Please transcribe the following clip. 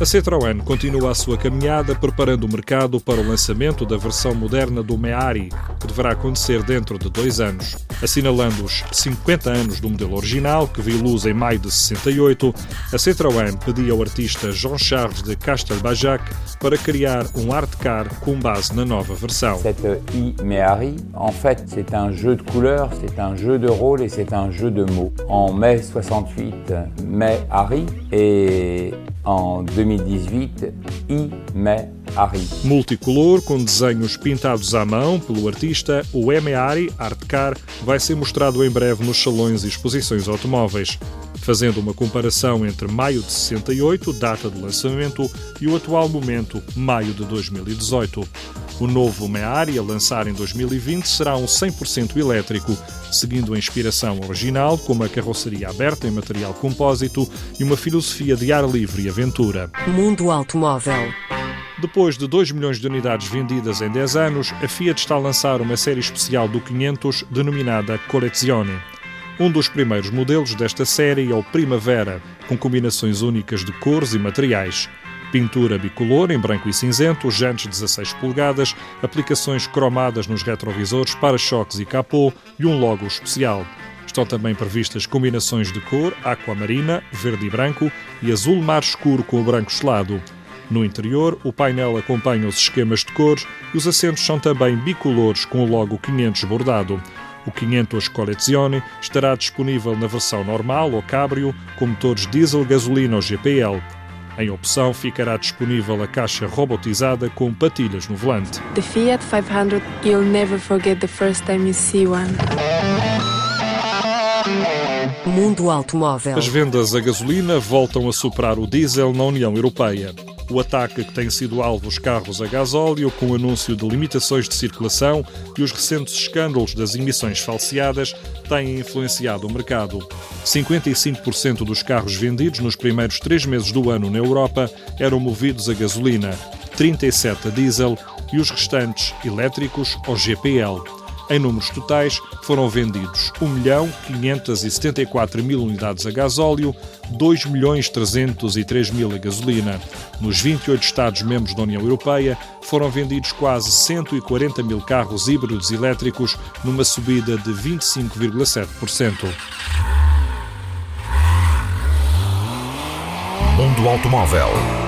A Citroën continua a sua caminhada preparando o mercado para o lançamento da versão moderna do Meari, que deverá acontecer dentro de dois anos. Assinalando os 50 anos do modelo original, que viu luz em maio de 68, a Citroën pediu ao artista Jean-Charles de Castelbajac para criar um art car com base na nova versão. Cette e-Meari, en fait, c'est un jeu de couleurs, c'est un jeu de rôle et c'est un jeu de mots. En mai 68, Meari et en 2018, I-Me Ari. Multicolor, com desenhos pintados à mão pelo artista, o Emeari Art Car vai ser mostrado em breve nos salões e exposições automóveis, fazendo uma comparação entre maio de 68, data de lançamento, e o atual momento, maio de 2018. O novo Meari, a lançar em 2020, será um 100% elétrico, seguindo a inspiração original, como a carroceria aberta em material compósito e uma filosofia de ar livre e aventura. Mundo Automóvel. Depois de 2 milhões de unidades vendidas em 10 anos, a Fiat está a lançar uma série especial do 500 denominada Collezione. Um dos primeiros modelos desta série é o Primavera, com combinações únicas de cores e materiais. Pintura bicolor em branco e cinzento, jantes 16 polegadas, aplicações cromadas nos retrovisores, para-choques e capô e um logo especial. Estão também previstas combinações de cor aquamarina, verde e branco e azul mar escuro com o branco selado. No interior, o painel acompanha os esquemas de cores e os assentos são também bicolores com o logo 500 bordado. O 500 Collezione estará disponível na versão normal ou cabrio com motores diesel, gasolina ou GPL. Em opção, ficará disponível a caixa robotizada com patilhas no volante. The Fiat 500, you'll never forget the first time you see one. Mundo Automóvel. As vendas a gasolina voltam a superar o diesel na União Europeia. O ataque que tem sido alvo os carros a gasóleo, com o anúncio de limitações de circulação e os recentes escândalos das emissões falseadas, têm influenciado o mercado. 55% dos carros vendidos nos primeiros três meses do ano na Europa eram movidos a gasolina, 37% a diesel e os restantes elétricos ou GPL. Em números totais, foram vendidos 1 milhão 574 mil unidades a gasóleo, 2 milhões 303 mil a gasolina. Nos 28 Estados-membros da União Europeia, foram vendidos quase 140 mil carros híbridos elétricos, numa subida de 25,7%. Mundo Automóvel.